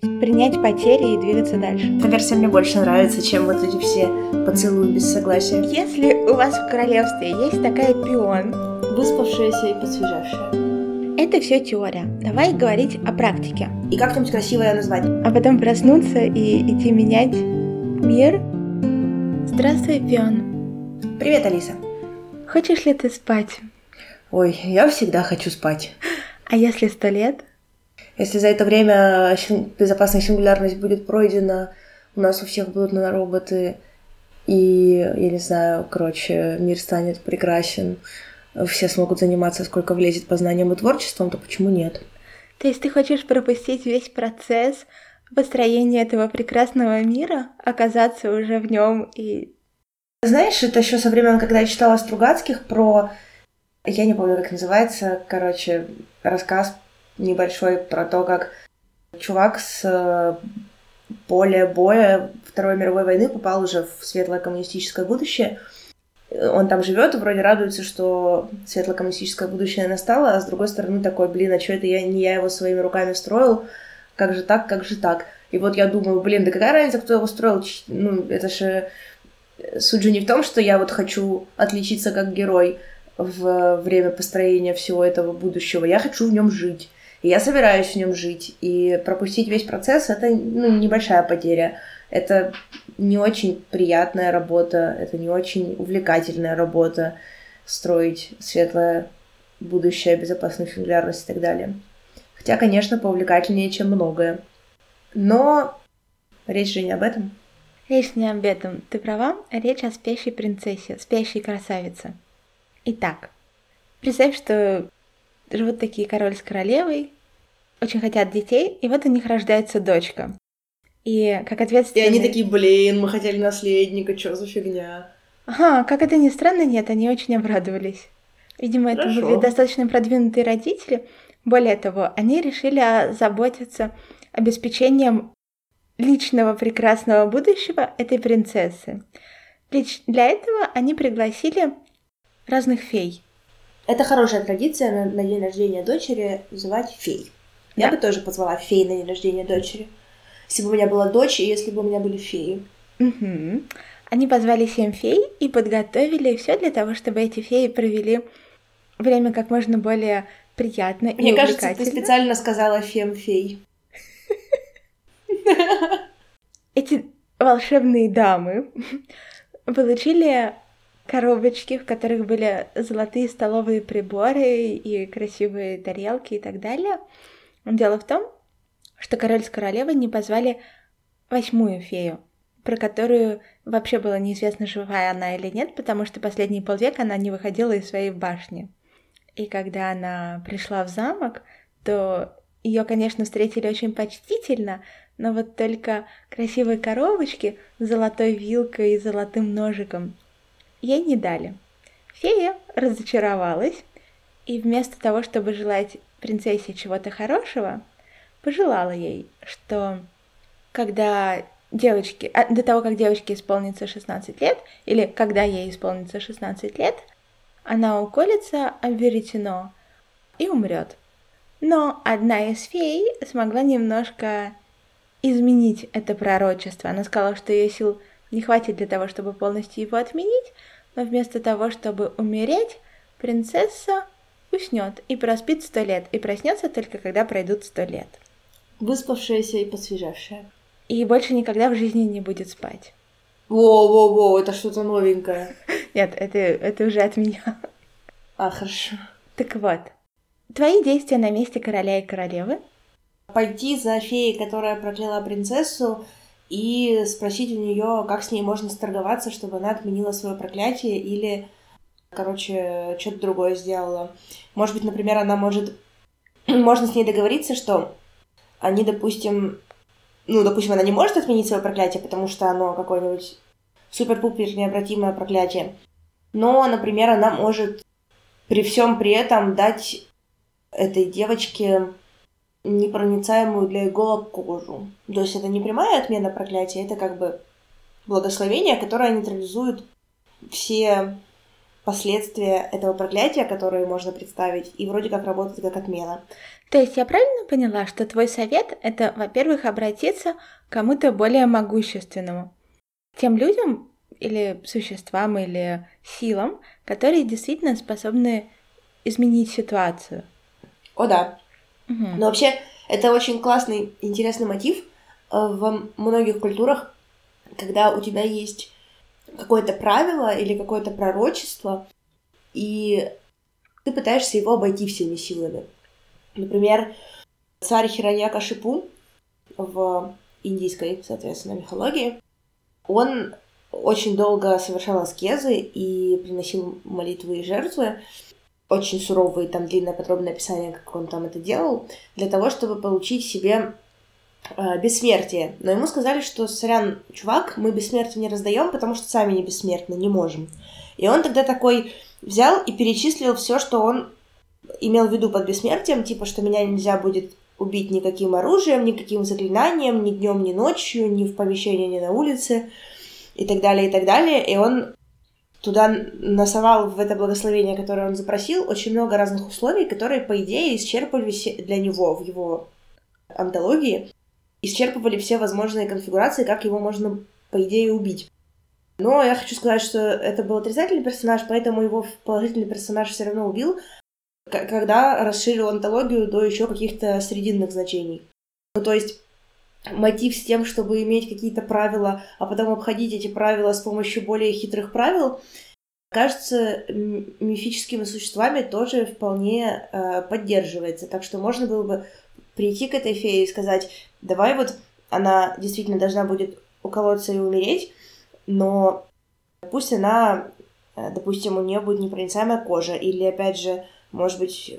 принять потери и двигаться дальше. Эта версия мне больше нравится, чем вот эти все поцелуи без согласия. Если у вас в королевстве есть такая пион, выспавшаяся и посвежавшая. Это все теория. Давай говорить о практике. И как-нибудь красиво ее назвать. А потом проснуться и идти менять мир. Здравствуй, пион. Привет, Алиса. Хочешь ли ты спать? Ой, я всегда хочу спать. А если сто лет? Если за это время безопасная сингулярность будет пройдена, у нас у всех будут нанороботы, и, я не знаю, короче, мир станет прекрасен, все смогут заниматься, сколько влезет по знаниям и творчеством, то почему нет? То есть ты хочешь пропустить весь процесс построения этого прекрасного мира, оказаться уже в нем и... Знаешь, это еще со времен, когда я читала Стругацких про... Я не помню, как называется, короче, рассказ небольшой про то, как чувак с э, поля боя Второй мировой войны попал уже в светлое коммунистическое будущее. Он там живет и вроде радуется, что светло-коммунистическое будущее настало, а с другой стороны такой, блин, а что это я, не я его своими руками строил, как же так, как же так. И вот я думаю, блин, да какая разница, кто его строил? Ну, это же суть же не в том, что я вот хочу отличиться как герой в время построения всего этого будущего. Я хочу в нем жить. И я собираюсь в нем жить. И пропустить весь процесс это ну, небольшая потеря. Это не очень приятная работа, это не очень увлекательная работа строить светлое будущее, безопасную сингулярность и так далее. Хотя, конечно, поувлекательнее, чем многое. Но речь же не об этом. Речь не об этом. Ты права? Речь о спящей принцессе, спящей красавице. Итак, представь, что живут такие король с королевой, очень хотят детей, и вот у них рождается дочка. И как ответственный... И они такие, блин, мы хотели наследника, что за фигня? Ага, как это ни странно, нет, они очень обрадовались. Видимо, Хорошо. это были достаточно продвинутые родители. Более того, они решили заботиться обеспечением личного прекрасного будущего этой принцессы. Для этого они пригласили разных фей. Это хорошая традиция на, на день рождения дочери называть фей. Да. Я бы тоже позвала фей на день рождения дочери. Если бы у меня была дочь, и если бы у меня были феи. Угу. Они позвали семь фей и подготовили все для того, чтобы эти феи провели время как можно более приятно Мне и кажется, ты специально сказала фем-фей. Эти волшебные дамы получили коробочки, в которых были золотые столовые приборы и красивые тарелки и так далее. Дело в том, что король с королевой не позвали восьмую фею, про которую вообще было неизвестно, живая она или нет, потому что последние полвека она не выходила из своей башни. И когда она пришла в замок, то ее, конечно, встретили очень почтительно, но вот только красивой коробочки с золотой вилкой и золотым ножиком ей не дали. Фея разочаровалась, и вместо того, чтобы желать принцессе чего-то хорошего, пожелала ей, что когда девочки, а, до того, как девочке исполнится 16 лет, или когда ей исполнится 16 лет, она уколется об веретено и умрет. Но одна из фей смогла немножко изменить это пророчество. Она сказала, что ее сил не хватит для того, чтобы полностью его отменить, но вместо того, чтобы умереть, принцесса уснет и проспит сто лет, и проснется только когда пройдут сто лет. Выспавшаяся и посвежавшая. И больше никогда в жизни не будет спать. Во-во-во, это что-то новенькое. Нет, это, это уже от меня. А, хорошо. Так вот, твои действия на месте короля и королевы? Пойти за феей, которая прокляла принцессу, и спросить у нее, как с ней можно сторговаться, чтобы она отменила свое проклятие или, короче, что-то другое сделала. Может быть, например, она может... Можно с ней договориться, что они, допустим... Ну, допустим, она не может отменить свое проклятие, потому что оно какое-нибудь супер-пупер необратимое проклятие. Но, например, она может при всем при этом дать этой девочке непроницаемую для иголок кожу. То есть это не прямая отмена проклятия, это как бы благословение, которое нейтрализует все последствия этого проклятия, которые можно представить, и вроде как работает как отмена. То есть я правильно поняла, что твой совет — это, во-первых, обратиться к кому-то более могущественному, тем людям или существам, или силам, которые действительно способны изменить ситуацию. О да. Но вообще это очень классный, интересный мотив. Э, в многих культурах, когда у тебя есть какое-то правило или какое-то пророчество, и ты пытаешься его обойти всеми силами. Например, царь Хираньяка Шипу в индийской, соответственно, мифологии, он очень долго совершал аскезы и приносил молитвы и жертвы, очень суровые, там длинное подробное описание, как он там это делал, для того, чтобы получить себе э, бессмертие. Но ему сказали, что, сорян, чувак, мы бессмертие не раздаем, потому что сами не бессмертны, не можем. И он тогда такой взял и перечислил все, что он имел в виду под бессмертием, типа, что меня нельзя будет убить никаким оружием, никаким заклинанием, ни днем, ни ночью, ни в помещении, ни на улице, и так далее, и так далее. И он туда насовал в это благословение, которое он запросил, очень много разных условий, которые, по идее, исчерпывали для него в его антологии, исчерпывали все возможные конфигурации, как его можно, по идее, убить. Но я хочу сказать, что это был отрицательный персонаж, поэтому его положительный персонаж все равно убил, когда расширил антологию до еще каких-то срединных значений. Ну, то есть мотив с тем, чтобы иметь какие-то правила, а потом обходить эти правила с помощью более хитрых правил, кажется, мифическими существами тоже вполне э, поддерживается. Так что можно было бы прийти к этой фее и сказать, давай вот она действительно должна будет уколоться и умереть, но пусть она, э, допустим, у нее будет непроницаемая кожа, или опять же, может быть,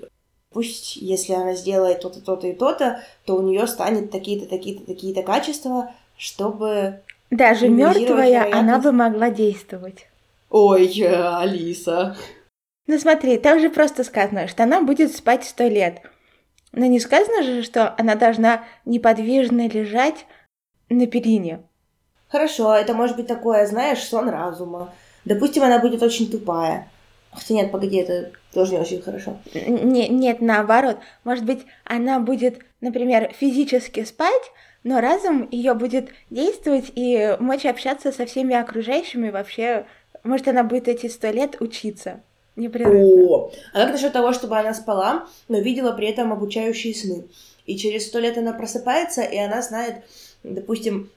пусть если она сделает то-то, то-то и то-то, то у нее станет такие-то, такие-то, такие-то качества, чтобы... Даже мертвая она бы могла действовать. Ой, Алиса. Ну смотри, там же просто сказано, что она будет спать сто лет. Но не сказано же, что она должна неподвижно лежать на перине. Хорошо, это может быть такое, знаешь, сон разума. Допустим, она будет очень тупая. Хотя нет, погоди, это тоже не очень хорошо. Не, нет, наоборот. Может быть, она будет, например, физически спать, но разум ее будет действовать и мочь общаться со всеми окружающими вообще. Может, она будет эти сто лет учиться. Непрерывно. О, а как насчет того, чтобы она спала, но видела при этом обучающие сны? И через сто лет она просыпается, и она знает, допустим,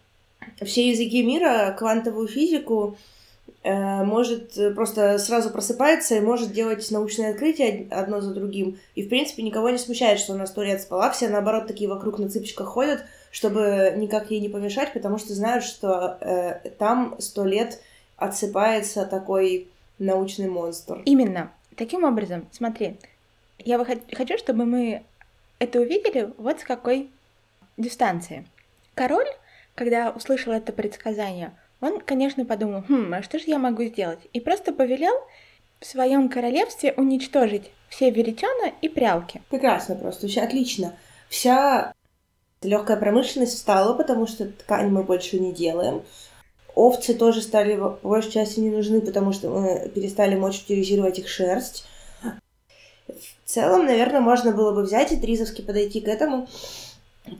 все языки мира, квантовую физику, может э, просто сразу просыпается и может делать научные открытия одно за другим. И, в принципе, никого не смущает, что она сто лет спала. Все, наоборот, такие вокруг на цыпочках ходят, чтобы никак ей не помешать, потому что знают, что э, там сто лет отсыпается такой научный монстр. Именно. Таким образом, смотри, я хочу, чтобы мы это увидели вот с какой дистанции. Король, когда услышал это предсказание, он, конечно, подумал, хм, а что же я могу сделать? И просто повелел в своем королевстве уничтожить все веретена и прялки. Прекрасно просто, отлично. Вся легкая промышленность встала, потому что ткань мы больше не делаем. Овцы тоже стали в большей части не нужны, потому что мы перестали мочь утилизировать их шерсть. В целом, наверное, можно было бы взять и тризовски подойти к этому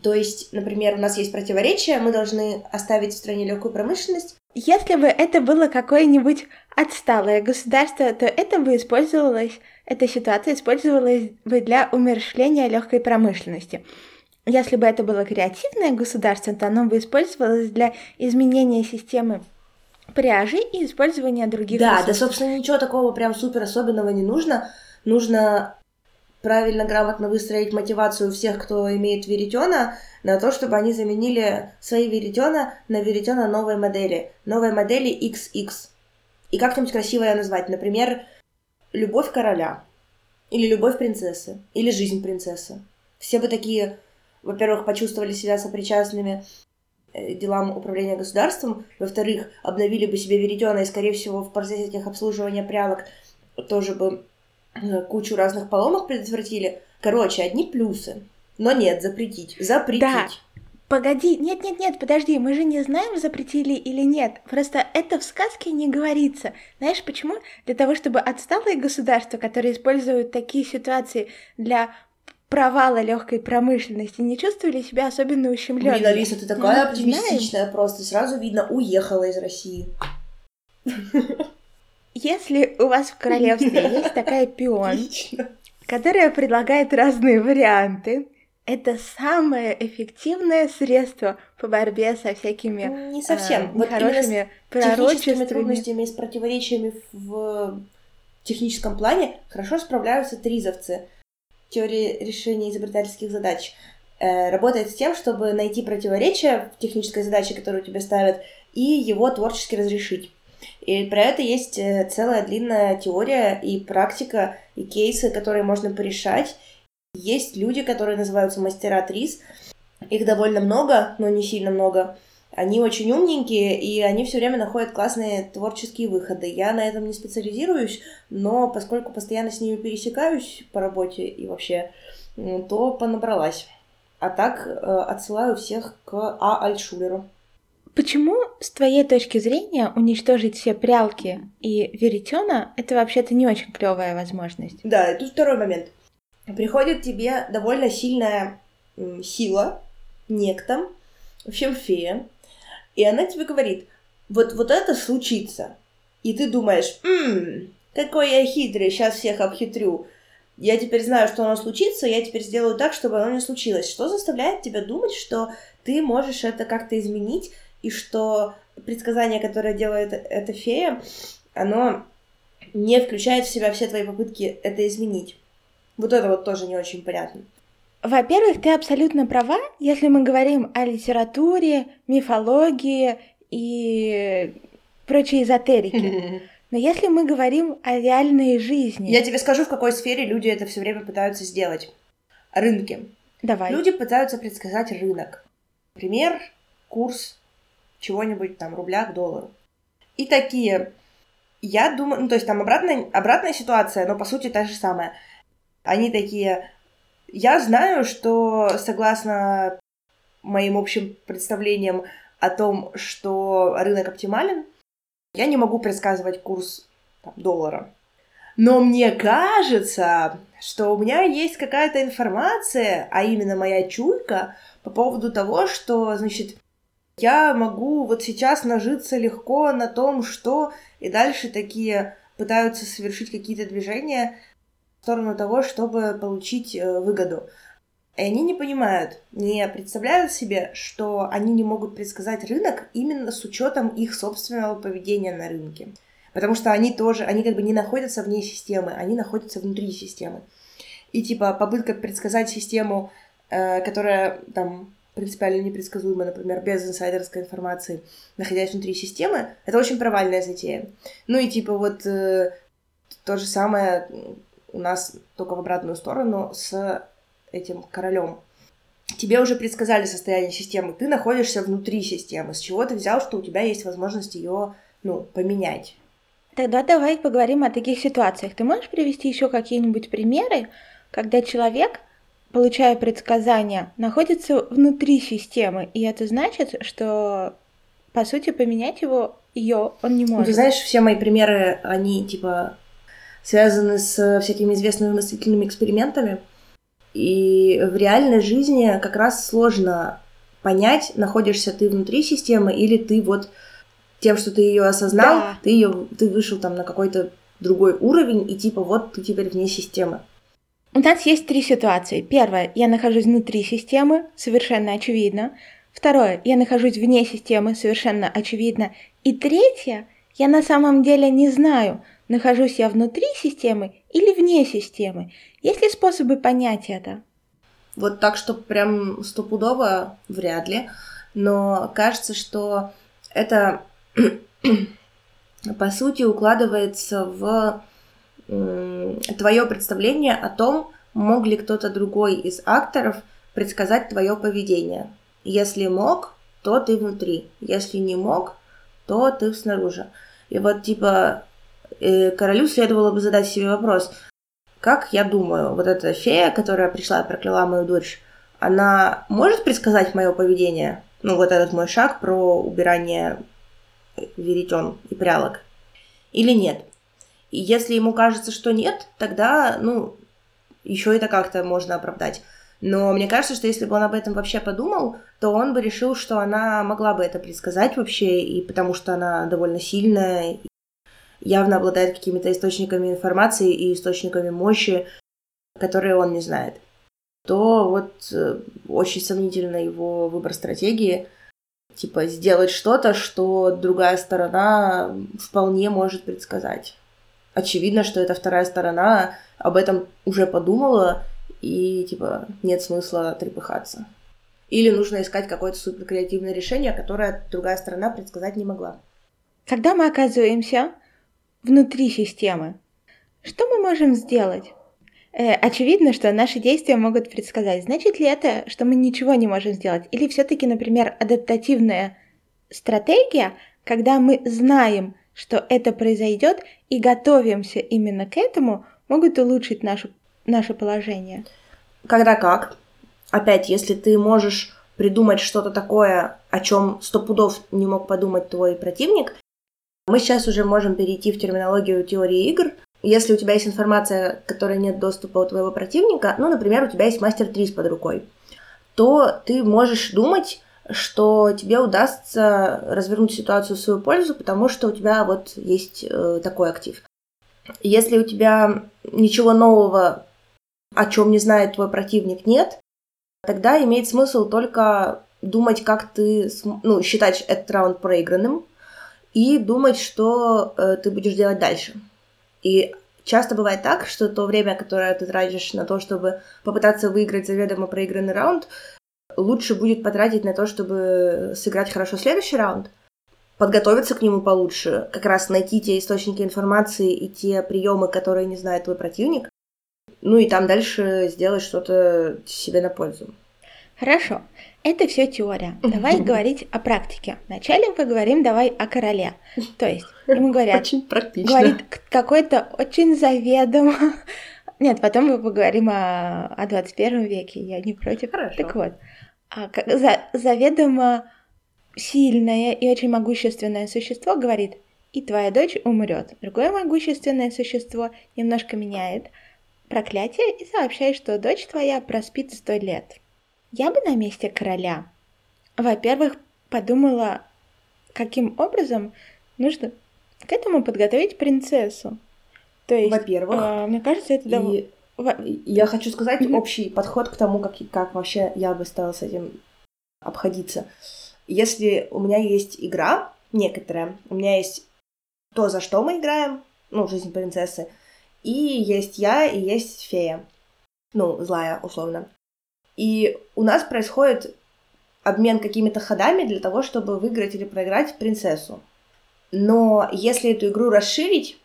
то есть, например, у нас есть противоречия, мы должны оставить в стране легкую промышленность. Если бы это было какое-нибудь отсталое государство, то это бы использовалось, эта ситуация использовалась бы для умершления легкой промышленности. Если бы это было креативное государство, то оно бы использовалось для изменения системы пряжи и использования других Да, ресурсов. да, собственно, ничего такого прям супер особенного не нужно. Нужно правильно, грамотно выстроить мотивацию всех, кто имеет веретена, на то, чтобы они заменили свои веретена на веретена новой модели, новой модели XX. И как-нибудь красиво ее назвать. Например, «Любовь короля», или «Любовь принцессы», или «Жизнь принцессы». Все бы такие, во-первых, почувствовали себя сопричастными э, делам управления государством, во-вторых, обновили бы себе веретена, и, скорее всего, в процессе этих обслуживания прялок тоже бы кучу разных поломок предотвратили. Короче, одни плюсы. Но нет, запретить. Запретить. Да. Погоди, нет-нет-нет, подожди, мы же не знаем, запретили или нет. Просто это в сказке не говорится. Знаешь почему? Для того, чтобы отсталые государства, которые используют такие ситуации для провала легкой промышленности, не чувствовали себя особенно ущемленными. Блин, Алиса, ты такая ну, оптимистичная, знаем. просто сразу видно, уехала из России. Если у вас в королевстве есть такая пион, которая предлагает разные варианты, это самое эффективное средство по борьбе со всякими не совсем э, вот пророчествами. трудностями и с противоречиями в техническом плане хорошо справляются тризовцы. Теория решения изобретательских задач э, работает с тем, чтобы найти противоречие в технической задаче, которую тебе ставят, и его творчески разрешить. И про это есть э, целая длинная теория и практика, и кейсы, которые можно порешать. Есть люди, которые называются мастера трис. Их довольно много, но не сильно много. Они очень умненькие, и они все время находят классные творческие выходы. Я на этом не специализируюсь, но поскольку постоянно с ними пересекаюсь по работе и вообще, то понабралась. А так э, отсылаю всех к А. Альтшулеру. Почему, с твоей точки зрения, уничтожить все прялки и веретена это вообще-то не очень клевая возможность? Да, это второй момент приходит тебе довольно сильная сила, некто, в общем, фея, и она тебе говорит, вот, вот это случится. И ты думаешь, ммм, какой я хитрый, сейчас всех обхитрю. Я теперь знаю, что оно случится, я теперь сделаю так, чтобы оно не случилось. Что заставляет тебя думать, что ты можешь это как-то изменить, и что предсказание, которое делает эта фея, оно не включает в себя все твои попытки это изменить. Вот это вот тоже не очень понятно. Во-первых, ты абсолютно права, если мы говорим о литературе, мифологии и прочей эзотерике. Но если мы говорим о реальной жизни... Я тебе скажу, в какой сфере люди это все время пытаются сделать. Рынки. Давай. Люди пытаются предсказать рынок. Например, курс чего-нибудь там рубля к доллару. И такие, я думаю, ну то есть там обратная, обратная ситуация, но по сути та же самая. Они такие, я знаю, что согласно моим общим представлениям о том, что рынок оптимален, я не могу предсказывать курс там, доллара. Но мне кажется, что у меня есть какая-то информация, а именно моя чуйка, по поводу того, что, значит, я могу вот сейчас нажиться легко на том, что и дальше такие пытаются совершить какие-то движения, сторону того, чтобы получить э, выгоду. И они не понимают, не представляют себе, что они не могут предсказать рынок именно с учетом их собственного поведения на рынке. Потому что они тоже, они как бы не находятся вне системы, они находятся внутри системы. И типа попытка предсказать систему, э, которая там принципиально непредсказуема, например, без инсайдерской информации, находясь внутри системы, это очень провальная затея. Ну и типа вот э, то же самое у нас только в обратную сторону с этим королем. Тебе уже предсказали состояние системы, ты находишься внутри системы. С чего ты взял, что у тебя есть возможность ее, ну, поменять? Тогда давай поговорим о таких ситуациях. Ты можешь привести еще какие-нибудь примеры, когда человек, получая предсказания, находится внутри системы, и это значит, что по сути поменять его ее он не может. Ну, ты знаешь, все мои примеры, они типа связаны с всякими известными мыслительными экспериментами. И в реальной жизни как раз сложно понять, находишься ты внутри системы или ты вот тем, что ты ее осознал, да. ты ее, ты вышел там на какой-то другой уровень и типа вот ты теперь вне системы. У нас есть три ситуации. Первое, я нахожусь внутри системы, совершенно очевидно. Второе, я нахожусь вне системы, совершенно очевидно. И третье, я на самом деле не знаю, Нахожусь я внутри системы или вне системы? Есть ли способы понять это? Вот так, что прям стопудово вряд ли. Но кажется, что это по сути укладывается в твое представление о том, мог ли кто-то другой из акторов предсказать твое поведение. Если мог, то ты внутри. Если не мог, то ты снаружи. И вот типа Э, королю следовало бы задать себе вопрос, как я думаю, вот эта фея, которая пришла и прокляла мою дочь, она может предсказать мое поведение? Ну, вот этот мой шаг про убирание веретен и прялок. Или нет? И если ему кажется, что нет, тогда, ну, еще это как-то можно оправдать. Но мне кажется, что если бы он об этом вообще подумал, то он бы решил, что она могла бы это предсказать вообще, и потому что она довольно сильная, явно обладает какими-то источниками информации и источниками мощи, которые он не знает, то вот э, очень сомнительно его выбор стратегии, типа сделать что-то, что другая сторона вполне может предсказать. Очевидно, что эта вторая сторона об этом уже подумала, и типа нет смысла трепыхаться. Или нужно искать какое-то супер креативное решение, которое другая сторона предсказать не могла. Когда мы оказываемся внутри системы, что мы можем сделать? Э, очевидно, что наши действия могут предсказать. Значит ли это, что мы ничего не можем сделать? Или все-таки, например, адаптативная стратегия, когда мы знаем, что это произойдет и готовимся именно к этому, могут улучшить нашу, наше положение? Когда как? Опять, если ты можешь придумать что-то такое, о чем сто пудов не мог подумать твой противник, мы сейчас уже можем перейти в терминологию теории игр, если у тебя есть информация, которой нет доступа у твоего противника, ну, например, у тебя есть мастер 3 под рукой, то ты можешь думать, что тебе удастся развернуть ситуацию в свою пользу, потому что у тебя вот есть э, такой актив. Если у тебя ничего нового, о чем не знает твой противник, нет, тогда имеет смысл только думать, как ты, ну, считать этот раунд проигранным и думать, что э, ты будешь делать дальше. И часто бывает так, что то время, которое ты тратишь на то, чтобы попытаться выиграть заведомо проигранный раунд, лучше будет потратить на то, чтобы сыграть хорошо следующий раунд, подготовиться к нему получше, как раз найти те источники информации и те приемы, которые не знает твой противник, ну и там дальше сделать что-то себе на пользу. Хорошо. Это все теория. Давай говорить о практике. Вначале поговорим давай о короле. То есть, ему говорят... Очень практично. Говорит какой-то очень заведомо... Нет, потом мы поговорим о, о 21 веке, я не против. Хорошо. Так вот, заведомо сильное и очень могущественное существо говорит, и твоя дочь умрет. Другое могущественное существо немножко меняет проклятие и сообщает, что дочь твоя проспит сто лет. Я бы на месте короля, во-первых, подумала, каким образом нужно к этому подготовить принцессу. То есть, Во-первых, э, мне кажется, это довольно... и я хочу сказать mm-hmm. общий подход к тому, как, как вообще я бы стала с этим обходиться. Если у меня есть игра некоторая, у меня есть то, за что мы играем, ну, жизнь принцессы, и есть я, и есть фея. Ну, злая, условно. И у нас происходит обмен какими-то ходами для того, чтобы выиграть или проиграть принцессу. Но если эту игру расширить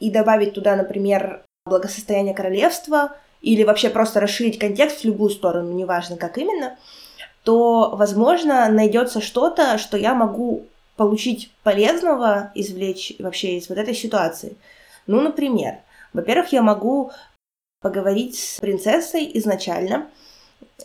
и добавить туда, например, благосостояние королевства, или вообще просто расширить контекст в любую сторону, неважно как именно, то, возможно, найдется что-то, что я могу получить полезного, извлечь вообще из вот этой ситуации. Ну, например, во-первых, я могу поговорить с принцессой изначально,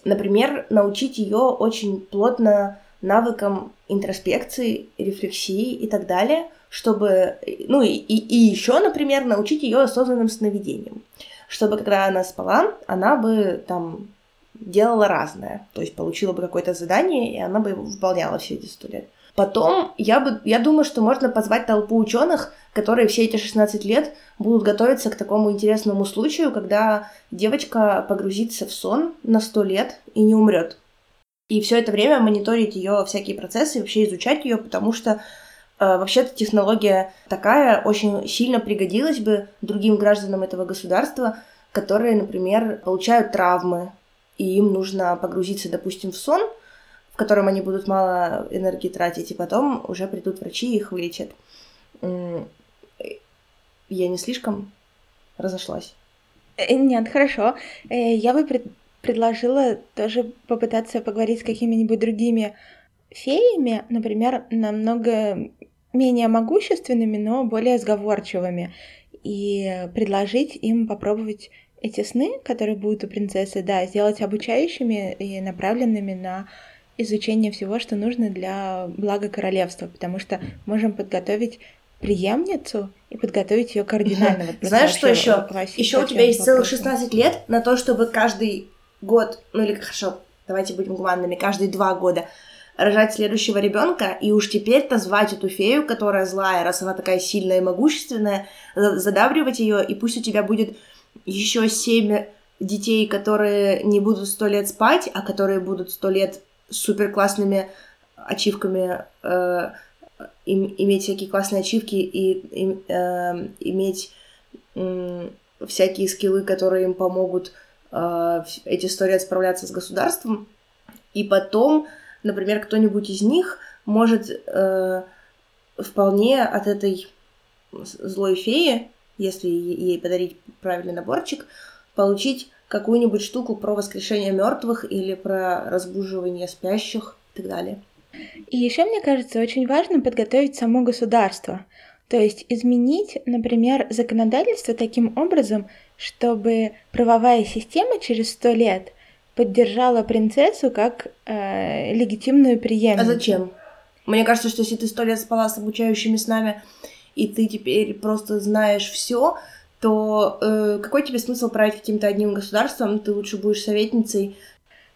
Например, научить ее очень плотно навыкам интроспекции, рефлексии и так далее, чтобы, ну и, и, и еще, например, научить ее осознанным сновидениям, чтобы когда она спала, она бы там делала разное, то есть получила бы какое-то задание, и она бы его выполняла все эти сто лет. Потом я, бы, я думаю, что можно позвать толпу ученых, которые все эти 16 лет будут готовиться к такому интересному случаю, когда девочка погрузится в сон на 100 лет и не умрет. И все это время мониторить ее всякие процессы, вообще изучать ее, потому что вообще-то технология такая очень сильно пригодилась бы другим гражданам этого государства, которые, например, получают травмы, и им нужно погрузиться, допустим, в сон – в котором они будут мало энергии тратить, и потом уже придут врачи и их вылечат. Я не слишком разошлась? Э, нет, хорошо. Э, я бы пред предложила тоже попытаться поговорить с какими-нибудь другими феями, например, намного менее могущественными, но более сговорчивыми, и предложить им попробовать эти сны, которые будут у принцессы, да, сделать обучающими и направленными на изучение всего, что нужно для блага королевства, потому что можем подготовить преемницу и подготовить ее кардинально. Вот Знаешь, что еще? Еще у тебя есть целых 16 лет на то, чтобы каждый год, ну или хорошо, давайте будем гуманными, каждые два года рожать следующего ребенка, и уж теперь-то звать эту фею, которая злая, раз она такая сильная и могущественная, задавливать ее, и пусть у тебя будет еще семь детей, которые не будут сто лет спать, а которые будут сто лет супер классными ачивками э, им, иметь всякие классные ачивки и, и э, иметь э, всякие скиллы, которые им помогут э, эти сто лет справляться с государством. И потом, например, кто-нибудь из них может э, вполне от этой злой феи, если ей подарить правильный наборчик, получить какую-нибудь штуку про воскрешение мертвых или про разбуживание спящих и так далее. И еще, мне кажется, очень важно подготовить само государство. То есть изменить, например, законодательство таким образом, чтобы правовая система через сто лет поддержала принцессу как э, легитимную преемницу. А зачем? Мне кажется, что если ты сто лет спала с обучающими с нами, и ты теперь просто знаешь все, то э, какой тебе смысл править каким-то одним государством? Ты лучше будешь советницей.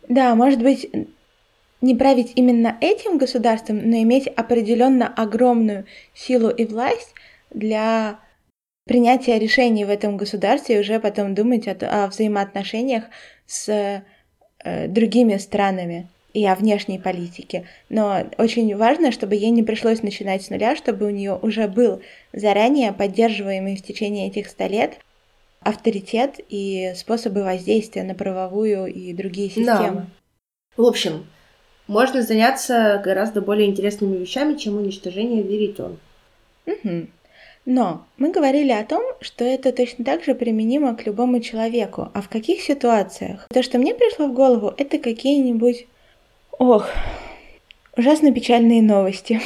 Да, может быть, не править именно этим государством, но иметь определенно огромную силу и власть для принятия решений в этом государстве и уже потом думать о, о взаимоотношениях с другими странами и о внешней политике. Но очень важно, чтобы ей не пришлось начинать с нуля, чтобы у нее уже был заранее поддерживаемый в течение этих ста лет авторитет и способы воздействия на правовую и другие системы. Да. В общем, можно заняться гораздо более интересными вещами, чем уничтожение веритон. Угу. Но мы говорили о том, что это точно так же применимо к любому человеку. А в каких ситуациях? То, что мне пришло в голову, это какие-нибудь Ох, ужасно печальные новости.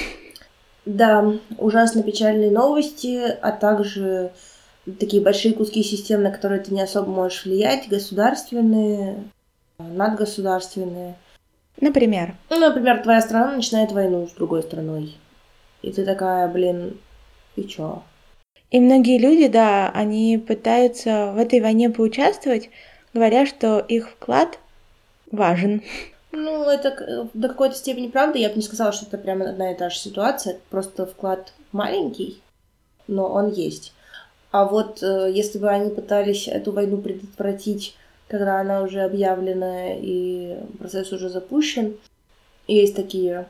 Да, ужасно печальные новости, а также такие большие куски систем, на которые ты не особо можешь влиять, государственные, надгосударственные. Например? Ну, например, твоя страна начинает войну с другой страной. И ты такая, блин, и чё? И многие люди, да, они пытаются в этой войне поучаствовать, говоря, что их вклад важен. Ну, это до какой-то степени правда. Я бы не сказала, что это прямо одна и та же ситуация. Просто вклад маленький, но он есть. А вот э, если бы они пытались эту войну предотвратить, когда она уже объявлена и процесс уже запущен, есть такие,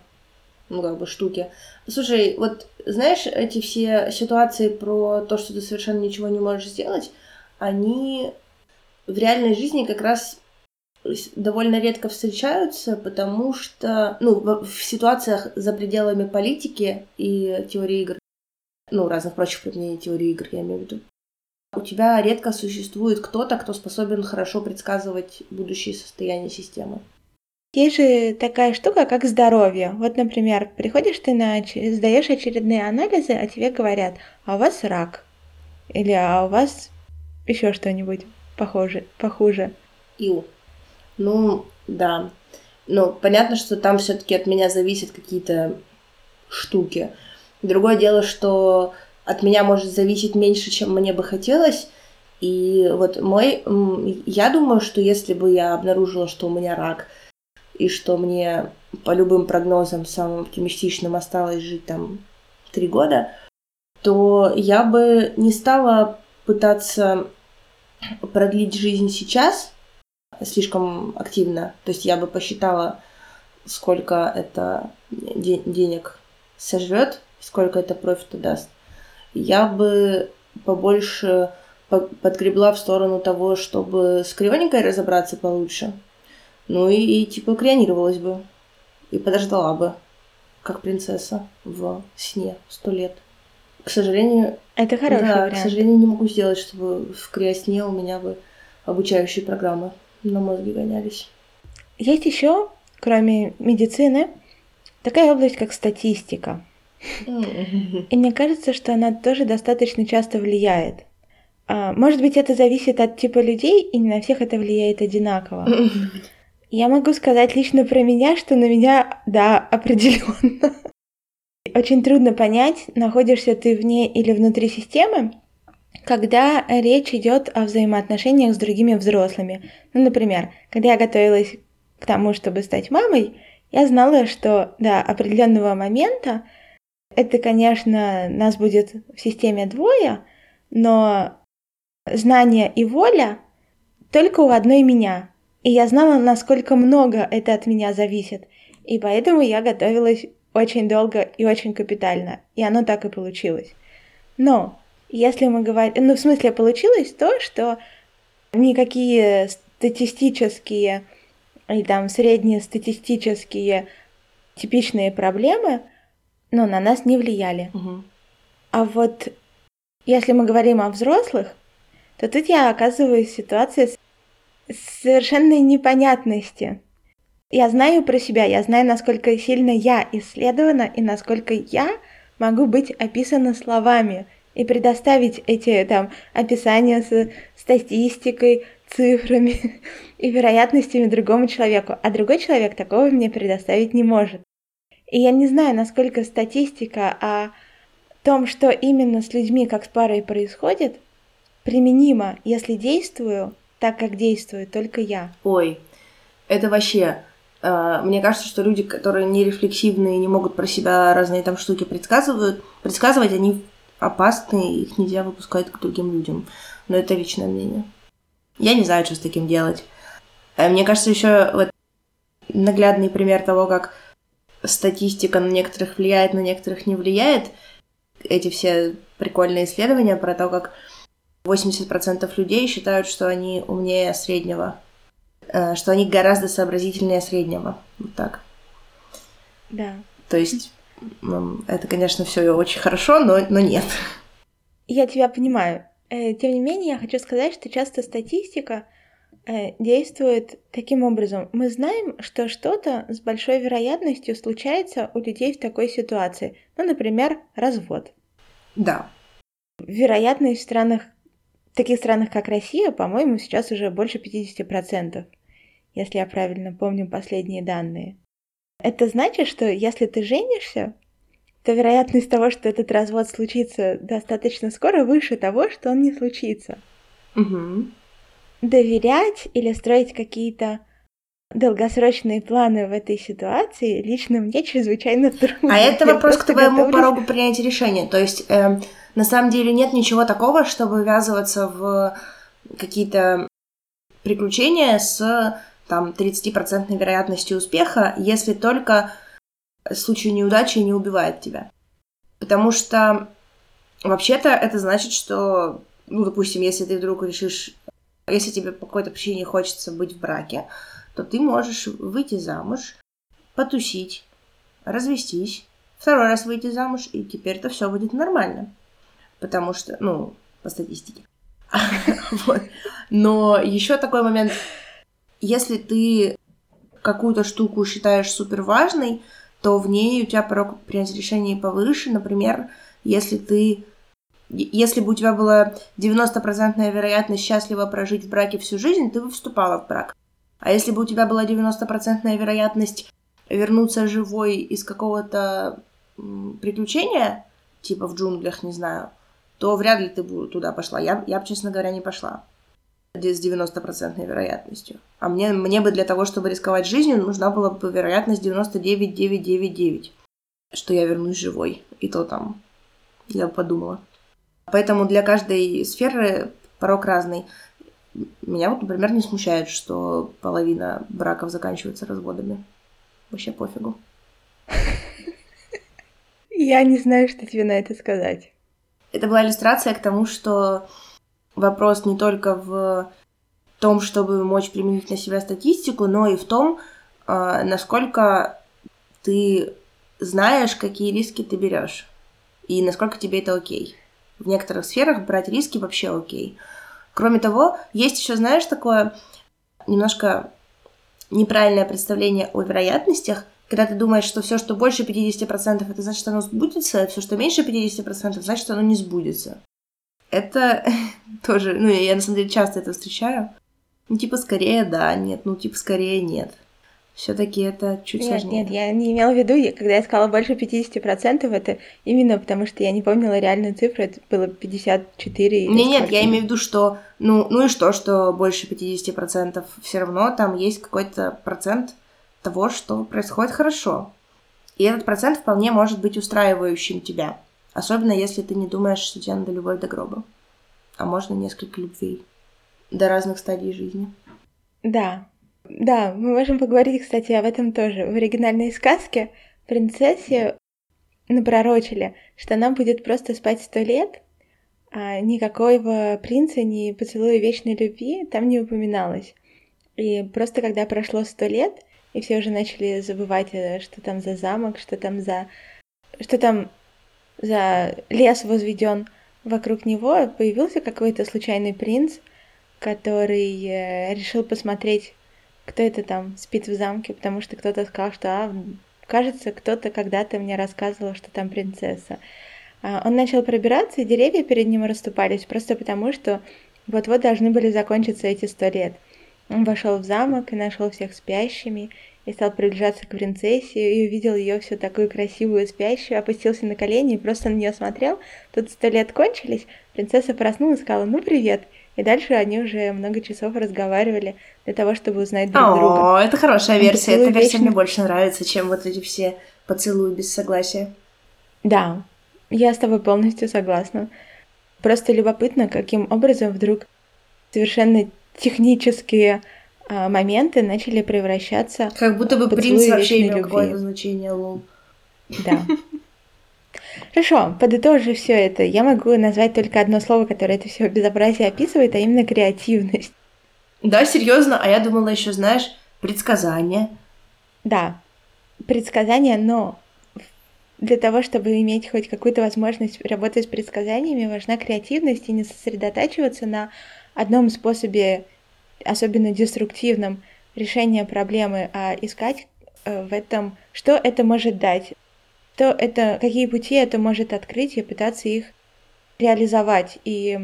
ну, как бы, штуки. Слушай, вот знаешь, эти все ситуации про то, что ты совершенно ничего не можешь сделать, они в реальной жизни как раз довольно редко встречаются, потому что, ну, в, ситуациях за пределами политики и теории игр, ну, разных прочих применений теории игр, я имею в виду, у тебя редко существует кто-то, кто способен хорошо предсказывать будущее состояние системы. Есть же такая штука, как здоровье. Вот, например, приходишь ты на сдаешь очередные анализы, а тебе говорят, а у вас рак. Или а у вас еще что-нибудь похоже, похуже. Ил. Ну, да. Ну, понятно, что там все-таки от меня зависят какие-то штуки. Другое дело, что от меня может зависеть меньше, чем мне бы хотелось. И вот мой... Я думаю, что если бы я обнаружила, что у меня рак, и что мне по любым прогнозам самым оптимистичным осталось жить там три года, то я бы не стала пытаться продлить жизнь сейчас, слишком активно. То есть я бы посчитала, сколько это де- денег сожрет, сколько это профита даст. Я бы побольше подгребла в сторону того, чтобы с крионикой разобраться получше. Ну и, и типа крионировалась бы. И подождала бы, как принцесса в сне сто лет. К сожалению... Это хороший да, вариант. к сожалению, не могу сделать, чтобы в криосне у меня бы обучающие программы на мозге гонялись. Есть еще, кроме медицины, такая область, как статистика. И мне кажется, что она тоже достаточно часто влияет. А, может быть, это зависит от типа людей, и не на всех это влияет одинаково. Я могу сказать лично про меня, что на меня, да, определенно. Очень трудно понять, находишься ты вне или внутри системы, когда речь идет о взаимоотношениях с другими взрослыми. Ну, например, когда я готовилась к тому, чтобы стать мамой, я знала, что до определенного момента это, конечно, нас будет в системе двое, но знание и воля только у одной меня. И я знала, насколько много это от меня зависит. И поэтому я готовилась очень долго и очень капитально. И оно так и получилось. Но если мы говорим... Ну, в смысле, получилось то, что никакие статистические и там среднестатистические типичные проблемы, ну, на нас не влияли. Угу. А вот если мы говорим о взрослых, то тут я оказываюсь в ситуации совершенной непонятности. Я знаю про себя, я знаю, насколько сильно я исследована и насколько я могу быть описана словами и предоставить эти там описания с статистикой, цифрами и вероятностями другому человеку, а другой человек такого мне предоставить не может. И я не знаю, насколько статистика о том, что именно с людьми, как с парой происходит, применима, если действую так, как действую только я. Ой, это вообще... Э, мне кажется, что люди, которые не рефлексивные, не могут про себя разные там штуки предсказывают, предсказывать, они опасны, их нельзя выпускать к другим людям. Но это личное мнение. Я не знаю, что с таким делать. Э, мне кажется, еще вот наглядный пример того, как статистика на некоторых влияет, на некоторых не влияет. Эти все прикольные исследования про то, как 80% людей считают, что они умнее среднего, э, что они гораздо сообразительнее среднего. Вот так. Да. То есть это, конечно, все очень хорошо, но, но нет. Я тебя понимаю. Э, тем не менее, я хочу сказать, что часто статистика э, действует таким образом. Мы знаем, что что-то с большой вероятностью случается у людей в такой ситуации. Ну, например, развод. Да. Вероятность в странах, в таких странах, как Россия, по-моему, сейчас уже больше 50%, если я правильно помню последние данные. Это значит, что если ты женишься, то вероятность того, что этот развод случится достаточно скоро, выше того, что он не случится. Угу. Доверять или строить какие-то долгосрочные планы в этой ситуации лично мне чрезвычайно трудно. А это вопрос к твоему готовлюсь... порогу принятия решения. То есть, э, на самом деле нет ничего такого, чтобы ввязываться в какие-то приключения с там 30% вероятностью успеха, если только случай неудачи не убивает тебя. Потому что вообще-то это значит, что, ну, допустим, если ты вдруг решишь, если тебе по какой-то причине хочется быть в браке, то ты можешь выйти замуж, потусить, развестись, второй раз выйти замуж, и теперь это все будет нормально. Потому что, ну, по статистике. Но еще такой момент, если ты какую-то штуку считаешь супер важной, то в ней у тебя порог принятия решений повыше. Например, если ты если бы у тебя была 90% вероятность счастливо прожить в браке всю жизнь, ты бы вступала в брак. А если бы у тебя была 90% вероятность вернуться живой из какого-то приключения, типа в джунглях, не знаю, то вряд ли ты бы туда пошла. Я, я бы, честно говоря, не пошла с 90% вероятностью. А мне, мне бы для того, чтобы рисковать жизнью, нужна была бы вероятность 99,999, что я вернусь живой. И то там я подумала. Поэтому для каждой сферы порог разный. Меня вот, например, не смущает, что половина браков заканчивается разводами. Вообще пофигу. Я не знаю, что тебе на это сказать. Это была иллюстрация к тому, что вопрос не только в том, чтобы мочь применить на себя статистику, но и в том, а, насколько ты знаешь, какие риски ты берешь, и насколько тебе это окей. В некоторых сферах брать риски вообще окей. Кроме того, есть еще, знаешь, такое немножко неправильное представление о вероятностях, когда ты думаешь, что все, что больше 50%, это значит, что оно сбудется, а все, что меньше 50%, значит, что оно не сбудется. это тоже, ну, я на самом деле часто это встречаю. Ну, типа, скорее да, нет, ну, типа, скорее нет. Все-таки это чуть нет, сложнее. Нет, я не имела в виду, когда я сказала больше 50%, это именно потому, что я не помнила реальную цифру, это было 54 Не, нет, я имею в виду, что, ну, ну и что, что больше 50%, все равно там есть какой-то процент того, что происходит хорошо. И этот процент вполне может быть устраивающим тебя. Особенно если ты не думаешь, что тебе надо любовь до гроба. А можно несколько любвей до разных стадий жизни. Да, да, мы можем поговорить, кстати, об этом тоже. В оригинальной сказке принцессе напророчили, что она будет просто спать сто лет, а никакого принца, ни поцелуя вечной любви там не упоминалось. И просто когда прошло сто лет, и все уже начали забывать, э, что там за замок, что там за... что там за лес возведен вокруг него, появился какой-то случайный принц, который э, решил посмотреть, кто это там спит в замке, потому что кто-то сказал, что, а, кажется, кто-то когда-то мне рассказывал, что там принцесса. А он начал пробираться, и деревья перед ним расступались, просто потому что вот-вот должны были закончиться эти сто лет. Он вошел в замок и нашел всех спящими, и стал приближаться к принцессе, и увидел ее все такую красивую спящую, опустился на колени и просто на нее смотрел. Тут сто лет кончились, принцесса проснулась и сказала, ну привет. И дальше они уже много часов разговаривали для того, чтобы узнать друг О, друга. О, это хорошая версия. Эта версия мне больше нравится, чем вот эти все поцелуи без согласия. Да, я с тобой полностью согласна. Просто любопытно, каким образом вдруг совершенно технические а, моменты начали превращаться Как будто бы принц вообще имел какое-то значение, лол. Да. Хорошо, подытожив все это, я могу назвать только одно слово, которое это все безобразие описывает, а именно креативность. Да, серьезно, а я думала еще, знаешь, предсказание. Да, предсказания, но для того, чтобы иметь хоть какую-то возможность работать с предсказаниями, важна креативность и не сосредотачиваться на одном способе, особенно деструктивном, решения проблемы, а искать э, в этом, что это может дать, то это, какие пути это может открыть и пытаться их реализовать. И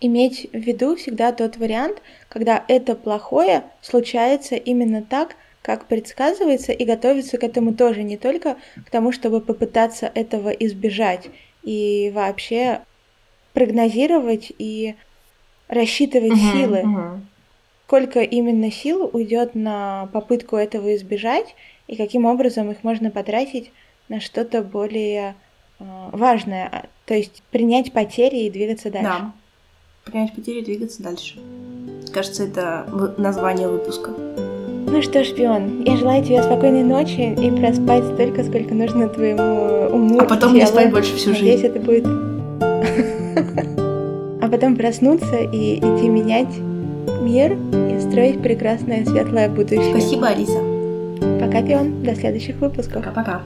иметь в виду всегда тот вариант, когда это плохое случается именно так, как предсказывается, и готовиться к этому тоже не только к тому, чтобы попытаться этого избежать, и вообще прогнозировать и рассчитывать Мгм, силы, мгм. сколько именно сил уйдет на попытку этого избежать, и каким образом их можно потратить на что-то более э, важное, а, то есть принять потери и двигаться дальше. Да. Принять потери и двигаться дальше. Кажется, это название выпуска. Ну что, шпион, я желаю тебе спокойной ночи и проспать столько, сколько нужно твоему уму. А потом не спать больше всю Надеюсь, жизнь. это будет... Потом проснуться и идти менять мир и строить прекрасное светлое будущее. Спасибо, Алиса. Пока, пион. До следующих выпусков. Пока-пока.